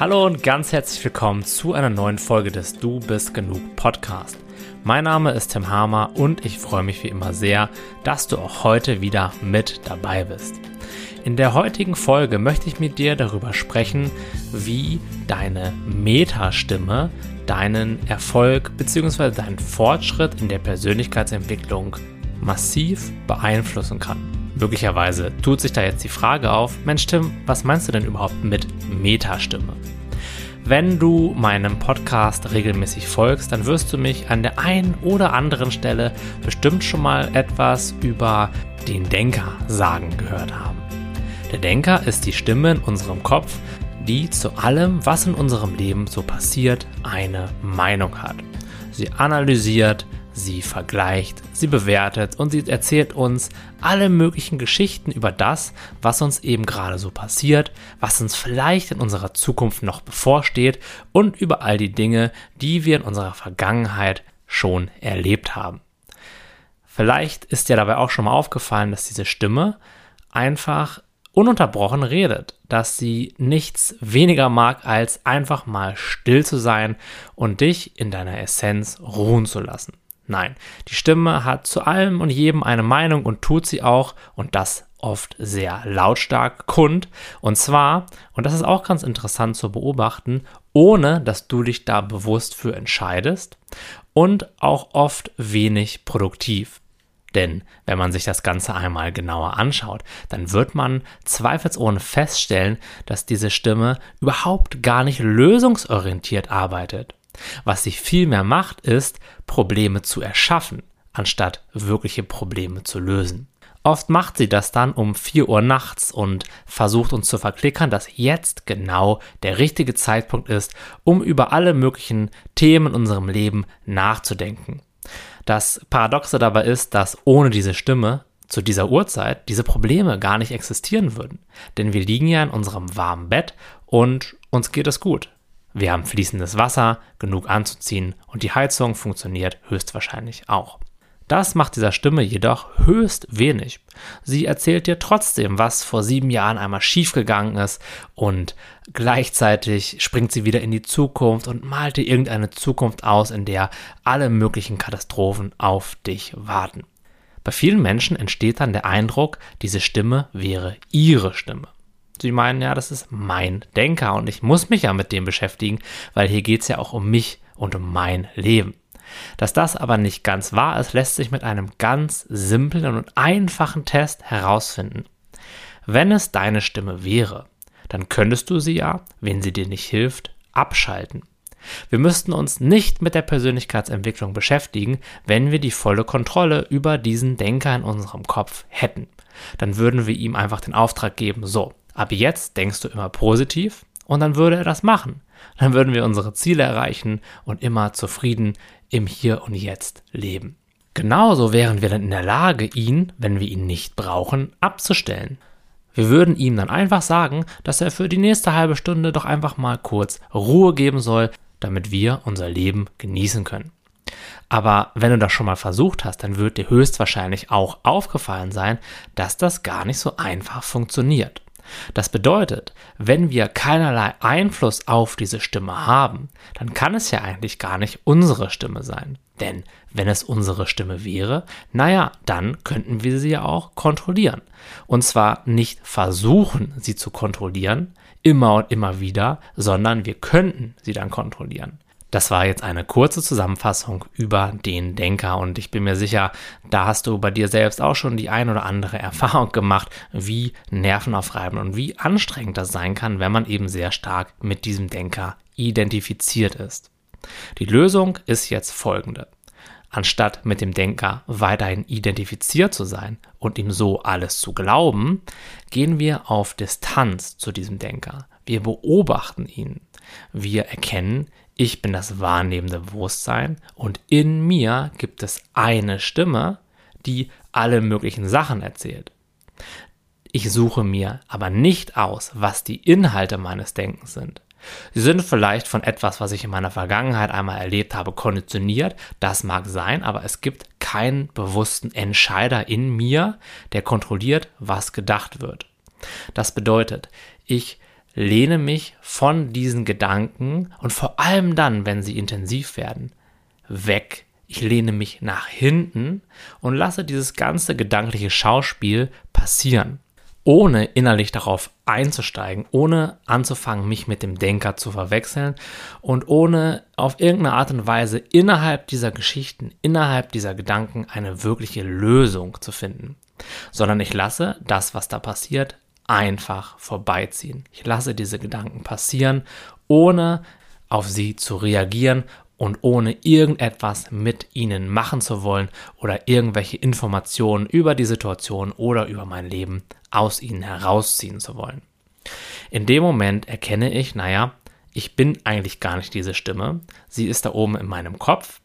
Hallo und ganz herzlich willkommen zu einer neuen Folge des Du bist genug Podcast. Mein Name ist Tim Hamer und ich freue mich wie immer sehr, dass du auch heute wieder mit dabei bist. In der heutigen Folge möchte ich mit dir darüber sprechen, wie deine Metastimme deinen Erfolg bzw. deinen Fortschritt in der Persönlichkeitsentwicklung massiv beeinflussen kann. Möglicherweise tut sich da jetzt die Frage auf, Mensch Tim, was meinst du denn überhaupt mit Metastimme? Wenn du meinem Podcast regelmäßig folgst, dann wirst du mich an der einen oder anderen Stelle bestimmt schon mal etwas über den Denker sagen gehört haben. Der Denker ist die Stimme in unserem Kopf, die zu allem, was in unserem Leben so passiert, eine Meinung hat. Sie analysiert, sie vergleicht, sie bewertet und sie erzählt uns alle möglichen Geschichten über das, was uns eben gerade so passiert, was uns vielleicht in unserer Zukunft noch bevorsteht und über all die Dinge, die wir in unserer Vergangenheit schon erlebt haben. Vielleicht ist dir dabei auch schon mal aufgefallen, dass diese Stimme einfach ununterbrochen redet, dass sie nichts weniger mag, als einfach mal still zu sein und dich in deiner Essenz ruhen zu lassen. Nein, die Stimme hat zu allem und jedem eine Meinung und tut sie auch und das oft sehr lautstark kund. Und zwar, und das ist auch ganz interessant zu beobachten, ohne dass du dich da bewusst für entscheidest und auch oft wenig produktiv. Denn wenn man sich das Ganze einmal genauer anschaut, dann wird man zweifelsohne feststellen, dass diese Stimme überhaupt gar nicht lösungsorientiert arbeitet. Was sie vielmehr macht, ist, Probleme zu erschaffen, anstatt wirkliche Probleme zu lösen. Oft macht sie das dann um 4 Uhr nachts und versucht uns zu verklickern, dass jetzt genau der richtige Zeitpunkt ist, um über alle möglichen Themen in unserem Leben nachzudenken. Das Paradoxe dabei ist, dass ohne diese Stimme zu dieser Uhrzeit diese Probleme gar nicht existieren würden. Denn wir liegen ja in unserem warmen Bett und uns geht es gut. Wir haben fließendes Wasser, genug anzuziehen und die Heizung funktioniert höchstwahrscheinlich auch. Das macht dieser Stimme jedoch höchst wenig. Sie erzählt dir trotzdem, was vor sieben Jahren einmal schiefgegangen ist und gleichzeitig springt sie wieder in die Zukunft und malt dir irgendeine Zukunft aus, in der alle möglichen Katastrophen auf dich warten. Bei vielen Menschen entsteht dann der Eindruck, diese Stimme wäre ihre Stimme. Sie meinen ja, das ist mein Denker und ich muss mich ja mit dem beschäftigen, weil hier geht es ja auch um mich und um mein Leben. Dass das aber nicht ganz wahr ist, lässt sich mit einem ganz simplen und einfachen Test herausfinden. Wenn es deine Stimme wäre, dann könntest du sie ja, wenn sie dir nicht hilft, abschalten. Wir müssten uns nicht mit der Persönlichkeitsentwicklung beschäftigen, wenn wir die volle Kontrolle über diesen Denker in unserem Kopf hätten. Dann würden wir ihm einfach den Auftrag geben, so, ab jetzt denkst du immer positiv und dann würde er das machen. Dann würden wir unsere Ziele erreichen und immer zufrieden im Hier und Jetzt leben. Genauso wären wir dann in der Lage, ihn, wenn wir ihn nicht brauchen, abzustellen. Wir würden ihm dann einfach sagen, dass er für die nächste halbe Stunde doch einfach mal kurz Ruhe geben soll, damit wir unser Leben genießen können. Aber wenn du das schon mal versucht hast, dann wird dir höchstwahrscheinlich auch aufgefallen sein, dass das gar nicht so einfach funktioniert. Das bedeutet, wenn wir keinerlei Einfluss auf diese Stimme haben, dann kann es ja eigentlich gar nicht unsere Stimme sein. Denn wenn es unsere Stimme wäre, naja, dann könnten wir sie ja auch kontrollieren. Und zwar nicht versuchen, sie zu kontrollieren, immer und immer wieder, sondern wir könnten sie dann kontrollieren. Das war jetzt eine kurze Zusammenfassung über den Denker und ich bin mir sicher, da hast du bei dir selbst auch schon die ein oder andere Erfahrung gemacht, wie nervenaufreibend und wie anstrengend das sein kann, wenn man eben sehr stark mit diesem Denker identifiziert ist. Die Lösung ist jetzt folgende. Anstatt mit dem Denker weiterhin identifiziert zu sein und ihm so alles zu glauben, gehen wir auf Distanz zu diesem Denker. Wir beobachten ihn. Wir erkennen, ich bin das wahrnehmende Bewusstsein und in mir gibt es eine Stimme, die alle möglichen Sachen erzählt. Ich suche mir aber nicht aus, was die Inhalte meines Denkens sind. Sie sind vielleicht von etwas, was ich in meiner Vergangenheit einmal erlebt habe, konditioniert. Das mag sein, aber es gibt keinen bewussten Entscheider in mir, der kontrolliert, was gedacht wird. Das bedeutet, ich lehne mich von diesen Gedanken und vor allem dann, wenn sie intensiv werden, weg. Ich lehne mich nach hinten und lasse dieses ganze gedankliche Schauspiel passieren ohne innerlich darauf einzusteigen, ohne anzufangen, mich mit dem Denker zu verwechseln und ohne auf irgendeine Art und Weise innerhalb dieser Geschichten, innerhalb dieser Gedanken eine wirkliche Lösung zu finden, sondern ich lasse das, was da passiert, einfach vorbeiziehen. Ich lasse diese Gedanken passieren, ohne auf sie zu reagieren und ohne irgendetwas mit ihnen machen zu wollen oder irgendwelche Informationen über die Situation oder über mein Leben aus ihnen herausziehen zu wollen. In dem Moment erkenne ich, naja, ich bin eigentlich gar nicht diese Stimme, sie ist da oben in meinem Kopf,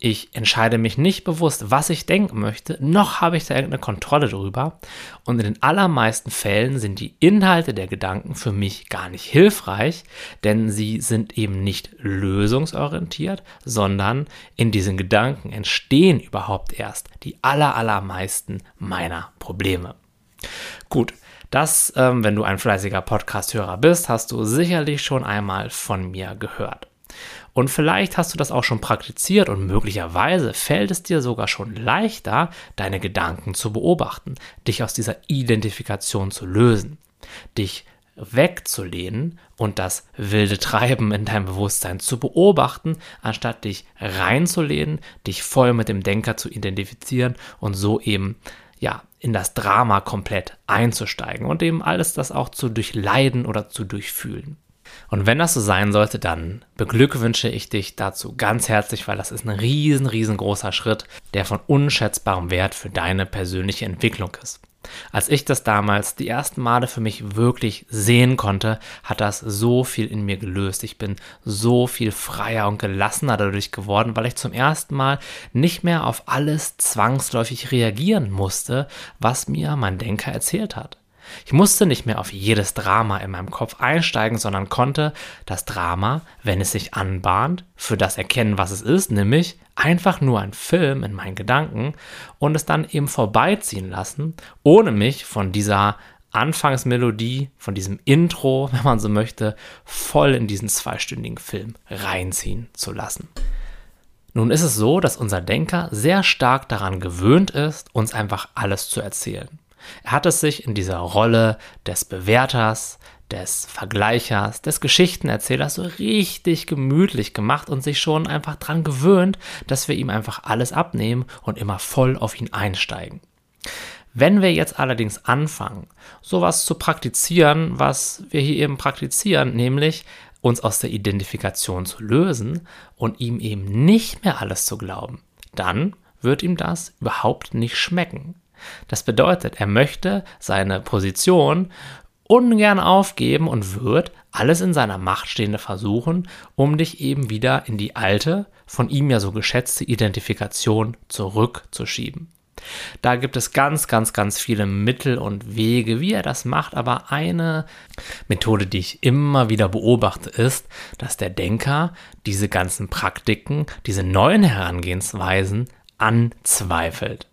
ich entscheide mich nicht bewusst, was ich denken möchte, noch habe ich da irgendeine Kontrolle drüber. Und in den allermeisten Fällen sind die Inhalte der Gedanken für mich gar nicht hilfreich, denn sie sind eben nicht lösungsorientiert, sondern in diesen Gedanken entstehen überhaupt erst die aller, allermeisten meiner Probleme. Gut, das, ähm, wenn du ein fleißiger Podcast-Hörer bist, hast du sicherlich schon einmal von mir gehört. Und vielleicht hast du das auch schon praktiziert und möglicherweise fällt es dir sogar schon leichter, deine Gedanken zu beobachten, dich aus dieser Identifikation zu lösen, dich wegzulehnen und das wilde Treiben in deinem Bewusstsein zu beobachten, anstatt dich reinzulehnen, dich voll mit dem Denker zu identifizieren und so eben ja in das Drama komplett einzusteigen und eben alles das auch zu durchleiden oder zu durchfühlen. Und wenn das so sein sollte, dann beglückwünsche ich dich dazu ganz herzlich, weil das ist ein riesen, riesengroßer Schritt, der von unschätzbarem Wert für deine persönliche Entwicklung ist. Als ich das damals die ersten Male für mich wirklich sehen konnte, hat das so viel in mir gelöst. Ich bin so viel freier und gelassener dadurch geworden, weil ich zum ersten Mal nicht mehr auf alles zwangsläufig reagieren musste, was mir mein Denker erzählt hat. Ich musste nicht mehr auf jedes Drama in meinem Kopf einsteigen, sondern konnte das Drama, wenn es sich anbahnt, für das erkennen, was es ist, nämlich einfach nur ein Film in meinen Gedanken und es dann eben vorbeiziehen lassen, ohne mich von dieser Anfangsmelodie, von diesem Intro, wenn man so möchte, voll in diesen zweistündigen Film reinziehen zu lassen. Nun ist es so, dass unser Denker sehr stark daran gewöhnt ist, uns einfach alles zu erzählen. Er hat es sich in dieser Rolle des Bewerters, des Vergleichers, des Geschichtenerzählers so richtig gemütlich gemacht und sich schon einfach dran gewöhnt, dass wir ihm einfach alles abnehmen und immer voll auf ihn einsteigen. Wenn wir jetzt allerdings anfangen, sowas zu praktizieren, was wir hier eben praktizieren, nämlich uns aus der Identifikation zu lösen und ihm eben nicht mehr alles zu glauben, dann wird ihm das überhaupt nicht schmecken. Das bedeutet, er möchte seine Position ungern aufgeben und wird alles in seiner Macht Stehende versuchen, um dich eben wieder in die alte, von ihm ja so geschätzte Identifikation zurückzuschieben. Da gibt es ganz, ganz, ganz viele Mittel und Wege, wie er das macht, aber eine Methode, die ich immer wieder beobachte, ist, dass der Denker diese ganzen Praktiken, diese neuen Herangehensweisen anzweifelt.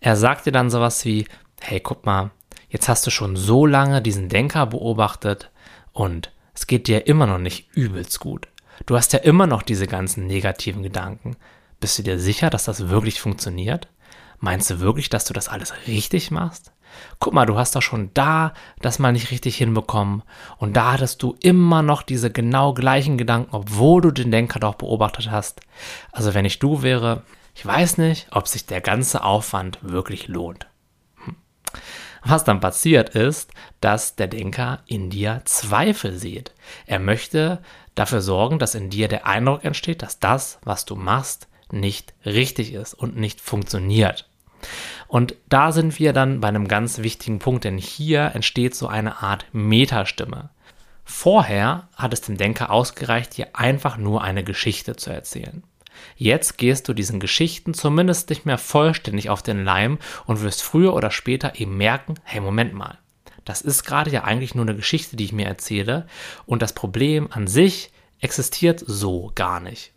Er sagte dann sowas wie, hey, guck mal, jetzt hast du schon so lange diesen Denker beobachtet und es geht dir immer noch nicht übelst gut. Du hast ja immer noch diese ganzen negativen Gedanken. Bist du dir sicher, dass das wirklich funktioniert? Meinst du wirklich, dass du das alles richtig machst? Guck mal, du hast doch schon da das mal nicht richtig hinbekommen und da hattest du immer noch diese genau gleichen Gedanken, obwohl du den Denker doch beobachtet hast. Also wenn ich du wäre, ich weiß nicht, ob sich der ganze Aufwand wirklich lohnt. Hm. Was dann passiert ist, dass der Denker in dir Zweifel sieht. Er möchte dafür sorgen, dass in dir der Eindruck entsteht, dass das, was du machst, nicht richtig ist und nicht funktioniert. Und da sind wir dann bei einem ganz wichtigen Punkt, denn hier entsteht so eine Art Metastimme. Vorher hat es dem Denker ausgereicht, dir einfach nur eine Geschichte zu erzählen. Jetzt gehst du diesen Geschichten zumindest nicht mehr vollständig auf den Leim und wirst früher oder später eben merken, hey, Moment mal, das ist gerade ja eigentlich nur eine Geschichte, die ich mir erzähle und das Problem an sich existiert so gar nicht.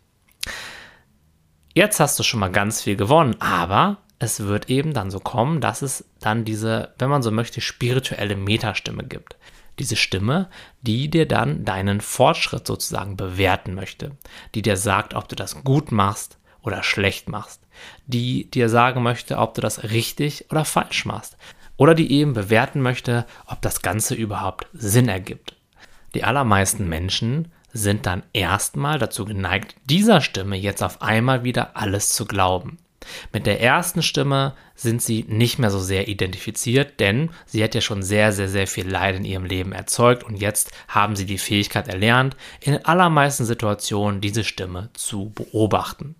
Jetzt hast du schon mal ganz viel gewonnen, aber es wird eben dann so kommen, dass es dann diese, wenn man so möchte, spirituelle Metastimme gibt. Diese Stimme, die dir dann deinen Fortschritt sozusagen bewerten möchte, die dir sagt, ob du das gut machst oder schlecht machst, die dir sagen möchte, ob du das richtig oder falsch machst oder die eben bewerten möchte, ob das Ganze überhaupt Sinn ergibt. Die allermeisten Menschen sind dann erstmal dazu geneigt, dieser Stimme jetzt auf einmal wieder alles zu glauben. Mit der ersten Stimme sind sie nicht mehr so sehr identifiziert, denn sie hat ja schon sehr, sehr, sehr viel Leid in ihrem Leben erzeugt und jetzt haben sie die Fähigkeit erlernt, in allermeisten Situationen diese Stimme zu beobachten.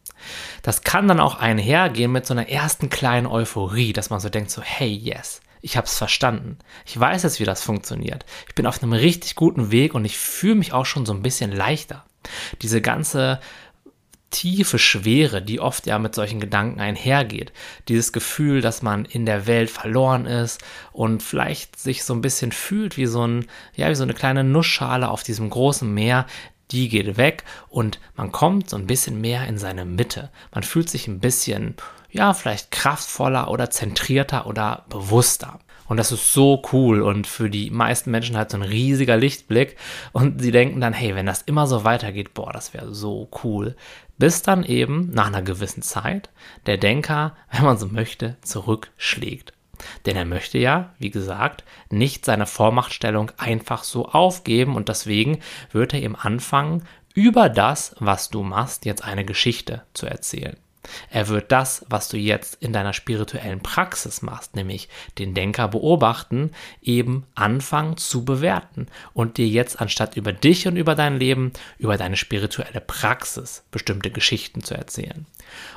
Das kann dann auch einhergehen mit so einer ersten kleinen Euphorie, dass man so denkt, so hey, yes, ich habe es verstanden. Ich weiß jetzt, wie das funktioniert. Ich bin auf einem richtig guten Weg und ich fühle mich auch schon so ein bisschen leichter. Diese ganze tiefe Schwere, die oft ja mit solchen Gedanken einhergeht. Dieses Gefühl, dass man in der Welt verloren ist und vielleicht sich so ein bisschen fühlt wie so ein, ja, wie so eine kleine Nussschale auf diesem großen Meer, die geht weg und man kommt so ein bisschen mehr in seine Mitte. Man fühlt sich ein bisschen, ja, vielleicht kraftvoller oder zentrierter oder bewusster. Und das ist so cool und für die meisten Menschen halt so ein riesiger Lichtblick und sie denken dann, hey, wenn das immer so weitergeht, boah, das wäre so cool. Bis dann eben nach einer gewissen Zeit der Denker, wenn man so möchte, zurückschlägt. Denn er möchte ja, wie gesagt, nicht seine Vormachtstellung einfach so aufgeben und deswegen wird er ihm anfangen, über das, was du machst, jetzt eine Geschichte zu erzählen. Er wird das, was du jetzt in deiner spirituellen Praxis machst, nämlich den Denker beobachten, eben anfangen zu bewerten und dir jetzt anstatt über dich und über dein Leben, über deine spirituelle Praxis bestimmte Geschichten zu erzählen.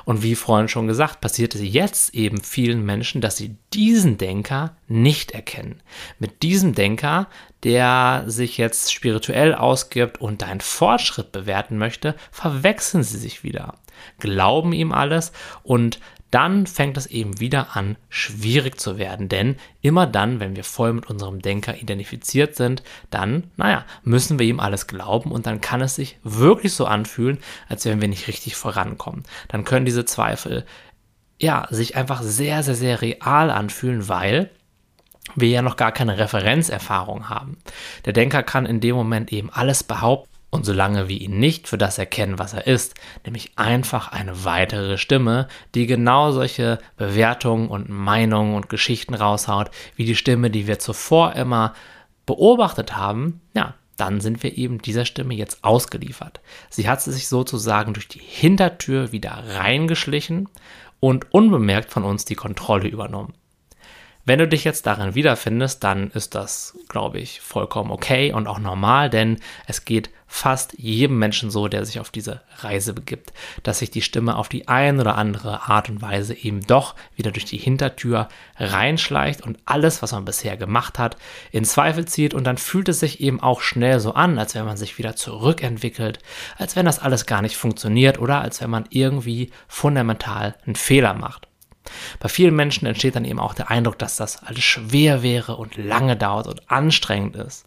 Und wie vorhin schon gesagt, passiert es jetzt eben vielen Menschen, dass sie diesen Denker nicht erkennen. Mit diesem Denker, der sich jetzt spirituell ausgibt und deinen Fortschritt bewerten möchte, verwechseln sie sich wieder glauben ihm alles und dann fängt es eben wieder an, schwierig zu werden. Denn immer dann, wenn wir voll mit unserem Denker identifiziert sind, dann, naja, müssen wir ihm alles glauben und dann kann es sich wirklich so anfühlen, als wenn wir nicht richtig vorankommen. Dann können diese Zweifel, ja, sich einfach sehr, sehr, sehr real anfühlen, weil wir ja noch gar keine Referenzerfahrung haben. Der Denker kann in dem Moment eben alles behaupten und solange wir ihn nicht für das erkennen, was er ist, nämlich einfach eine weitere Stimme, die genau solche Bewertungen und Meinungen und Geschichten raushaut, wie die Stimme, die wir zuvor immer beobachtet haben, ja, dann sind wir eben dieser Stimme jetzt ausgeliefert. Sie hat sich sozusagen durch die Hintertür wieder reingeschlichen und unbemerkt von uns die Kontrolle übernommen. Wenn du dich jetzt darin wiederfindest, dann ist das, glaube ich, vollkommen okay und auch normal, denn es geht fast jedem Menschen so, der sich auf diese Reise begibt, dass sich die Stimme auf die eine oder andere Art und Weise eben doch wieder durch die Hintertür reinschleicht und alles, was man bisher gemacht hat, in Zweifel zieht und dann fühlt es sich eben auch schnell so an, als wenn man sich wieder zurückentwickelt, als wenn das alles gar nicht funktioniert oder als wenn man irgendwie fundamental einen Fehler macht. Bei vielen Menschen entsteht dann eben auch der Eindruck, dass das alles schwer wäre und lange dauert und anstrengend ist.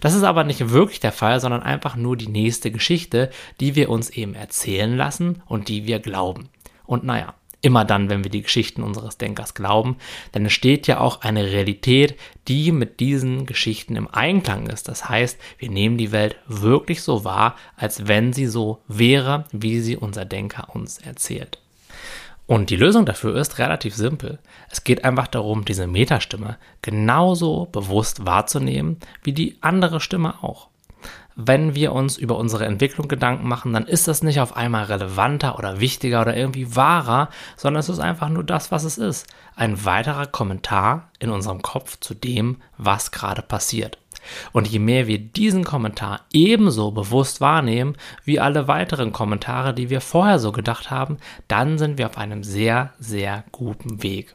Das ist aber nicht wirklich der Fall, sondern einfach nur die nächste Geschichte, die wir uns eben erzählen lassen und die wir glauben. Und naja, immer dann, wenn wir die Geschichten unseres Denkers glauben, dann entsteht ja auch eine Realität, die mit diesen Geschichten im Einklang ist. Das heißt, wir nehmen die Welt wirklich so wahr, als wenn sie so wäre, wie sie unser Denker uns erzählt. Und die Lösung dafür ist relativ simpel. Es geht einfach darum, diese Metastimme genauso bewusst wahrzunehmen wie die andere Stimme auch. Wenn wir uns über unsere Entwicklung Gedanken machen, dann ist das nicht auf einmal relevanter oder wichtiger oder irgendwie wahrer, sondern es ist einfach nur das, was es ist. Ein weiterer Kommentar in unserem Kopf zu dem, was gerade passiert. Und je mehr wir diesen Kommentar ebenso bewusst wahrnehmen wie alle weiteren Kommentare, die wir vorher so gedacht haben, dann sind wir auf einem sehr, sehr guten Weg.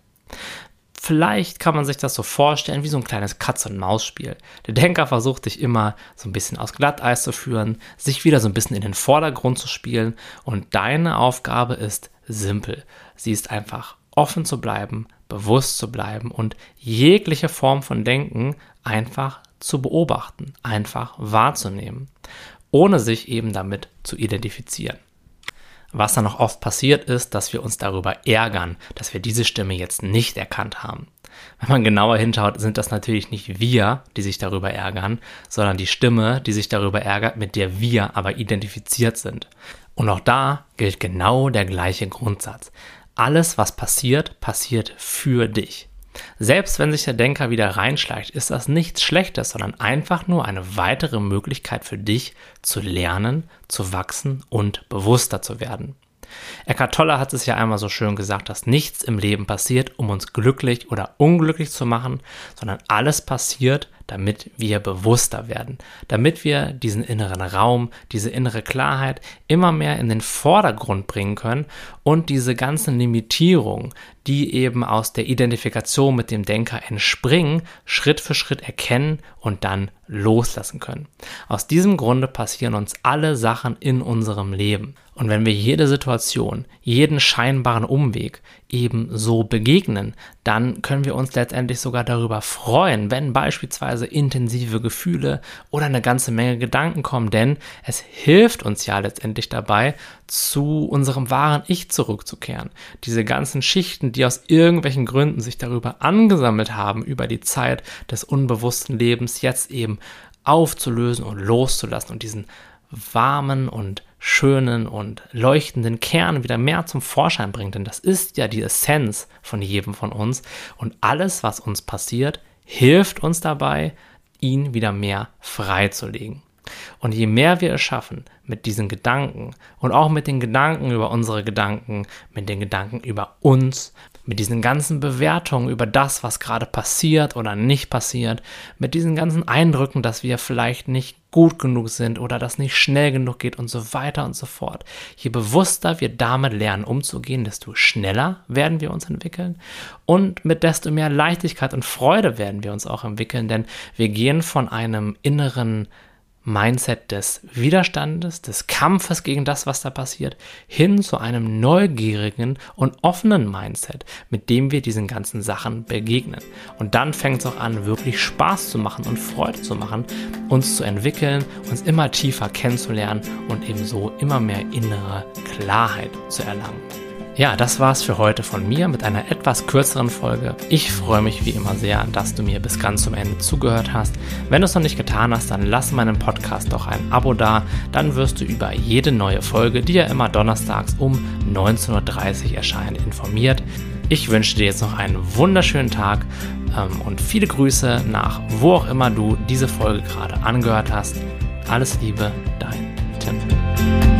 Vielleicht kann man sich das so vorstellen wie so ein kleines Katz-und-Maus-Spiel. Der Denker versucht dich immer so ein bisschen aus Glatteis zu führen, sich wieder so ein bisschen in den Vordergrund zu spielen und deine Aufgabe ist simpel. Sie ist einfach offen zu bleiben, bewusst zu bleiben und jegliche Form von Denken einfach zu beobachten, einfach wahrzunehmen, ohne sich eben damit zu identifizieren. Was dann noch oft passiert ist, dass wir uns darüber ärgern, dass wir diese Stimme jetzt nicht erkannt haben. wenn man genauer hinschaut, sind das natürlich nicht wir, die sich darüber ärgern, sondern die Stimme, die sich darüber ärgert, mit der wir aber identifiziert sind. Und auch da gilt genau der gleiche Grundsatz. Alles, was passiert, passiert für dich. Selbst wenn sich der Denker wieder reinschleicht, ist das nichts Schlechtes, sondern einfach nur eine weitere Möglichkeit für dich zu lernen, zu wachsen und bewusster zu werden. Eckhart Tolle hat es ja einmal so schön gesagt, dass nichts im Leben passiert, um uns glücklich oder unglücklich zu machen, sondern alles passiert, damit wir bewusster werden, damit wir diesen inneren Raum, diese innere Klarheit immer mehr in den Vordergrund bringen können und diese ganzen Limitierungen, die eben aus der Identifikation mit dem Denker entspringen, Schritt für Schritt erkennen und dann loslassen können. Aus diesem Grunde passieren uns alle Sachen in unserem Leben. Und wenn wir jede Situation, jeden scheinbaren Umweg eben so begegnen, dann können wir uns letztendlich sogar darüber freuen, wenn beispielsweise intensive Gefühle oder eine ganze Menge Gedanken kommen, denn es hilft uns ja letztendlich dabei, zu unserem wahren Ich zurückzukehren. Diese ganzen Schichten, die aus irgendwelchen Gründen sich darüber angesammelt haben, über die Zeit des unbewussten Lebens jetzt eben aufzulösen und loszulassen und diesen warmen und schönen und leuchtenden Kern wieder mehr zum Vorschein bringt. Denn das ist ja die Essenz von jedem von uns. Und alles, was uns passiert, hilft uns dabei, ihn wieder mehr freizulegen. Und je mehr wir es schaffen, mit diesen Gedanken und auch mit den Gedanken über unsere Gedanken, mit den Gedanken über uns, mit diesen ganzen Bewertungen über das, was gerade passiert oder nicht passiert, mit diesen ganzen Eindrücken, dass wir vielleicht nicht gut genug sind oder das nicht schnell genug geht und so weiter und so fort. Je bewusster wir damit lernen umzugehen, desto schneller werden wir uns entwickeln und mit desto mehr Leichtigkeit und Freude werden wir uns auch entwickeln, denn wir gehen von einem inneren Mindset des Widerstandes, des Kampfes gegen das, was da passiert, hin zu einem neugierigen und offenen Mindset, mit dem wir diesen ganzen Sachen begegnen. Und dann fängt es auch an, wirklich Spaß zu machen und Freude zu machen, uns zu entwickeln, uns immer tiefer kennenzulernen und ebenso immer mehr innere Klarheit zu erlangen. Ja, das war's für heute von mir mit einer etwas kürzeren Folge. Ich freue mich wie immer sehr, dass du mir bis ganz zum Ende zugehört hast. Wenn du es noch nicht getan hast, dann lass meinem Podcast doch ein Abo da. Dann wirst du über jede neue Folge, die ja immer donnerstags um 19.30 Uhr erscheint, informiert. Ich wünsche dir jetzt noch einen wunderschönen Tag ähm, und viele Grüße nach wo auch immer du diese Folge gerade angehört hast. Alles Liebe, dein Tim.